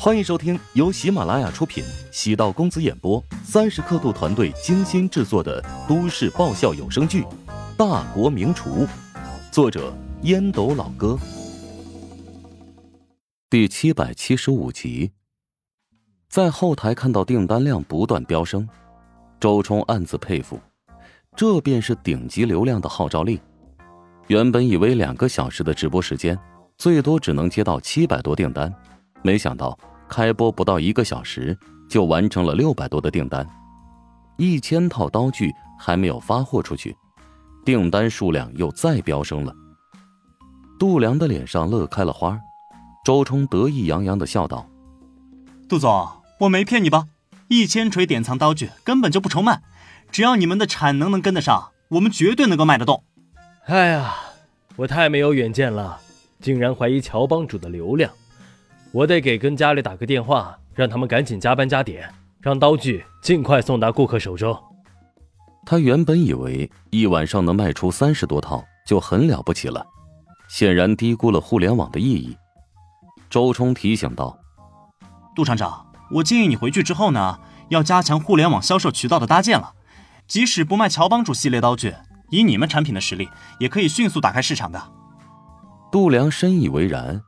欢迎收听由喜马拉雅出品、喜道公子演播、三十刻度团队精心制作的都市爆笑有声剧《大国名厨》，作者烟斗老哥，第七百七十五集。在后台看到订单量不断飙升，周冲暗自佩服，这便是顶级流量的号召力。原本以为两个小时的直播时间，最多只能接到七百多订单。没想到开播不到一个小时就完成了六百多的订单，一千套刀具还没有发货出去，订单数量又再飙升了。杜良的脸上乐开了花，周冲得意洋洋的笑道：“杜总，我没骗你吧？一千锤典藏刀具根本就不愁卖，只要你们的产能能跟得上，我们绝对能够卖得动。”哎呀，我太没有远见了，竟然怀疑乔帮主的流量。我得给跟家里打个电话，让他们赶紧加班加点，让刀具尽快送达顾客手中。他原本以为一晚上能卖出三十多套就很了不起了，显然低估了互联网的意义。周冲提醒道：“杜厂长，我建议你回去之后呢，要加强互联网销售渠道的搭建了。即使不卖乔帮主系列刀具，以你们产品的实力，也可以迅速打开市场的。”杜良深以为然。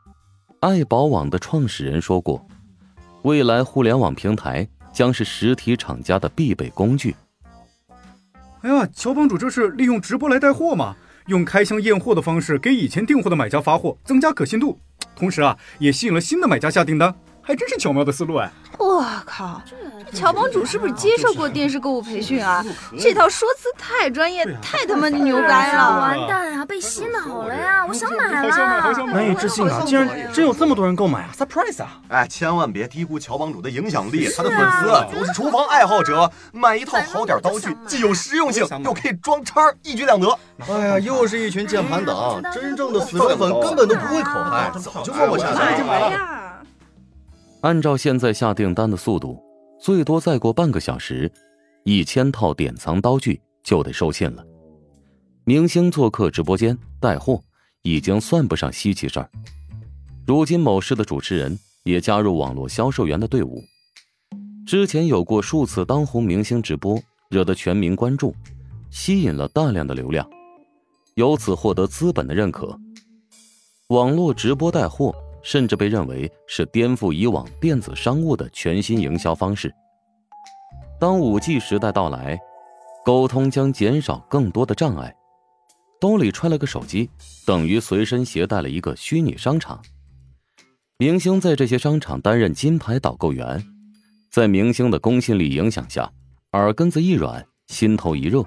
爱宝网的创始人说过：“未来互联网平台将是实体厂家的必备工具。”哎呀，乔帮主这是利用直播来带货吗？用开箱验货的方式给以前订货的买家发货，增加可信度，同时啊，也吸引了新的买家下订单，还真是巧妙的思路哎！我靠！乔帮主是不是接受过电视购物培训啊？这套说辞太专业，太他妈牛掰了！完蛋啊，被洗脑了呀！我想买了，难以置信啊！竟然真有这么多人购买啊！surprise 啊！哎，千万别低估乔帮主的影响力，他的粉丝都是厨房爱好者，买一套好点刀具，既有实用性，又可以装叉，一举两得。哎呀，又是一群键盘党，真正的死忠粉根本都不会口嗨，早就放我下来了。按照现在下订单的速度。最多再过半个小时，一千套典藏刀具就得售罄了。明星做客直播间带货，已经算不上稀奇事儿。如今某市的主持人也加入网络销售员的队伍。之前有过数次当红明星直播，惹得全民关注，吸引了大量的流量，由此获得资本的认可。网络直播带货。甚至被认为是颠覆以往电子商务的全新营销方式。当五 G 时代到来，沟通将减少更多的障碍。兜里揣了个手机，等于随身携带了一个虚拟商场。明星在这些商场担任金牌导购员，在明星的公信力影响下，耳根子一软，心头一热，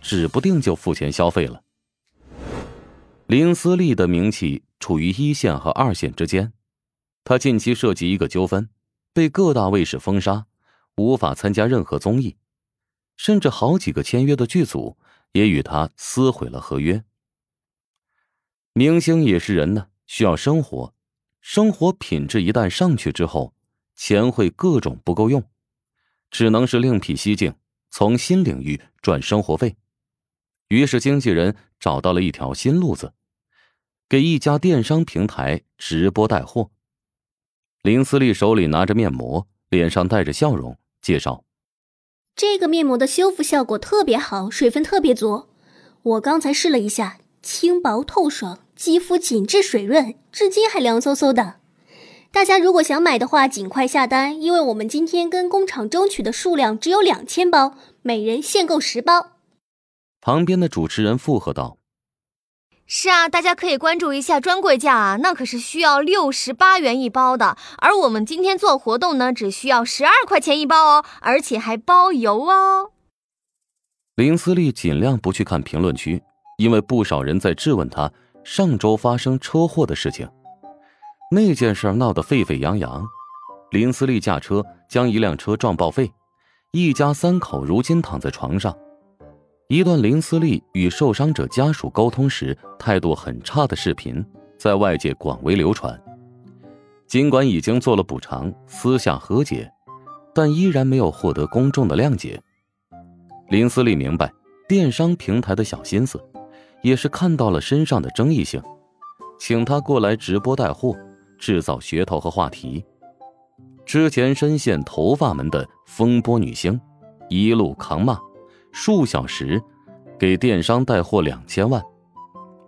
指不定就付钱消费了。林思利的名气。处于一线和二线之间，他近期涉及一个纠纷，被各大卫视封杀，无法参加任何综艺，甚至好几个签约的剧组也与他撕毁了合约。明星也是人呢，需要生活，生活品质一旦上去之后，钱会各种不够用，只能是另辟蹊径，从新领域赚生活费。于是经纪人找到了一条新路子。给一家电商平台直播带货，林思丽手里拿着面膜，脸上带着笑容，介绍：“这个面膜的修复效果特别好，水分特别足。我刚才试了一下，轻薄透爽，肌肤紧致水润，至今还凉飕飕的。大家如果想买的话，尽快下单，因为我们今天跟工厂争取的数量只有两千包，每人限购十包。”旁边的主持人附和道。是啊，大家可以关注一下专柜价啊，那可是需要六十八元一包的，而我们今天做活动呢，只需要十二块钱一包哦，而且还包邮哦。林思丽尽量不去看评论区，因为不少人在质问她上周发生车祸的事情。那件事闹得沸沸扬扬，林思丽驾车将一辆车撞报废，一家三口如今躺在床上。一段林思利与受伤者家属沟通时态度很差的视频，在外界广为流传。尽管已经做了补偿、私下和解，但依然没有获得公众的谅解。林思利明白电商平台的小心思，也是看到了身上的争议性，请他过来直播带货，制造噱头和话题。之前深陷头发门的风波女星，一路扛骂，数小时给电商带货两千万，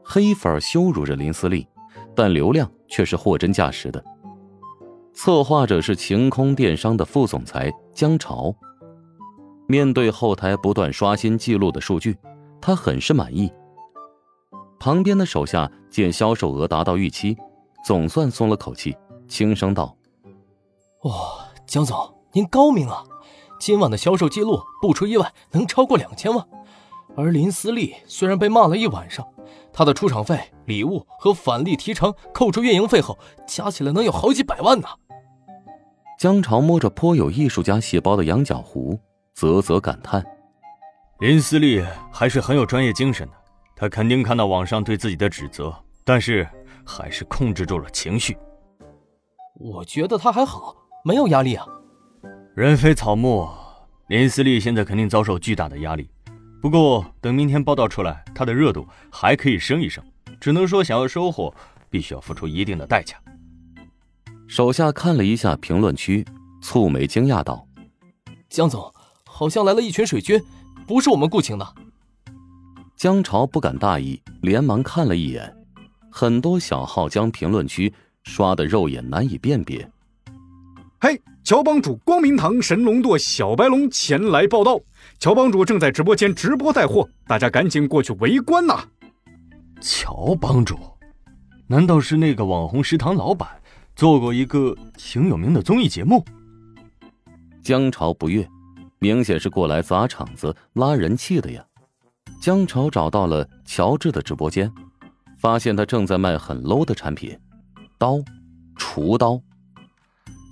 黑粉羞辱着林思丽，但流量却是货真价实的。策划者是晴空电商的副总裁江潮。面对后台不断刷新记录的数据，他很是满意。旁边的手下见销售额达到预期，总算松了口气，轻声道：“哇，江总，您高明啊！今晚的销售记录不出意外能超过两千万。而林思丽虽然被骂了一晚上，她的出场费、礼物和返利提成扣除运营费后，加起来能有好几百万呢。”江潮摸着颇有艺术家细胞的羊角胡。啧啧感叹：“林思丽还是很有专业精神的。他肯定看到网上对自己的指责，但是还是控制住了情绪。我觉得他还好，没有压力啊。人非草木，林思丽现在肯定遭受巨大的压力。不过等明天报道出来，他的热度还可以升一升。只能说，想要收获，必须要付出一定的代价。”手下看了一下评论区，蹙眉惊讶道：“江总。”好像来了一群水军，不是我们雇请的。江潮不敢大意，连忙看了一眼，很多小号将评论区刷的肉眼难以辨别。嘿，乔帮主光明堂神龙舵小白龙前来报道，乔帮主正在直播间直播带货，大家赶紧过去围观呐！乔帮主，难道是那个网红食堂老板，做过一个挺有名的综艺节目？江潮不悦。明显是过来砸场子、拉人气的呀！江潮找到了乔治的直播间，发现他正在卖很 low 的产品——刀、厨刀。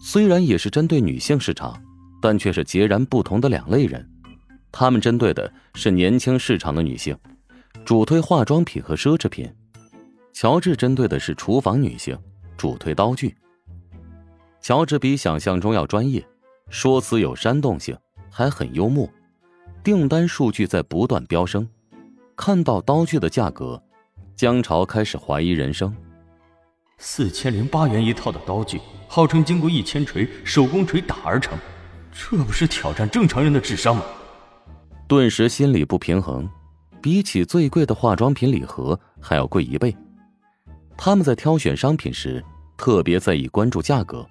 虽然也是针对女性市场，但却是截然不同的两类人。他们针对的是年轻市场的女性，主推化妆品和奢侈品；乔治针对的是厨房女性，主推刀具。乔治比想象中要专业，说辞有煽动性。还很幽默，订单数据在不断飙升。看到刀具的价格，江潮开始怀疑人生。四千零八元一套的刀具，号称经过一千锤手工锤打而成，这不是挑战正常人的智商吗？顿时心里不平衡，比起最贵的化妆品礼盒还要贵一倍。他们在挑选商品时特别在意关注价格，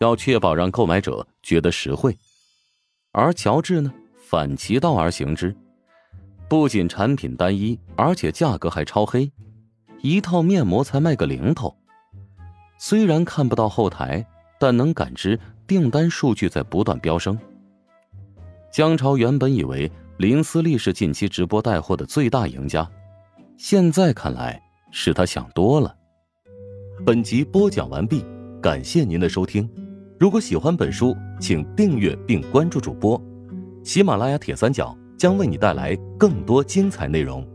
要确保让购买者觉得实惠。而乔治呢，反其道而行之，不仅产品单一，而且价格还超黑，一套面膜才卖个零头。虽然看不到后台，但能感知订单数据在不断飙升。江潮原本以为林思丽是近期直播带货的最大赢家，现在看来是他想多了。本集播讲完毕，感谢您的收听。如果喜欢本书，请订阅并关注主播。喜马拉雅铁三角将为你带来更多精彩内容。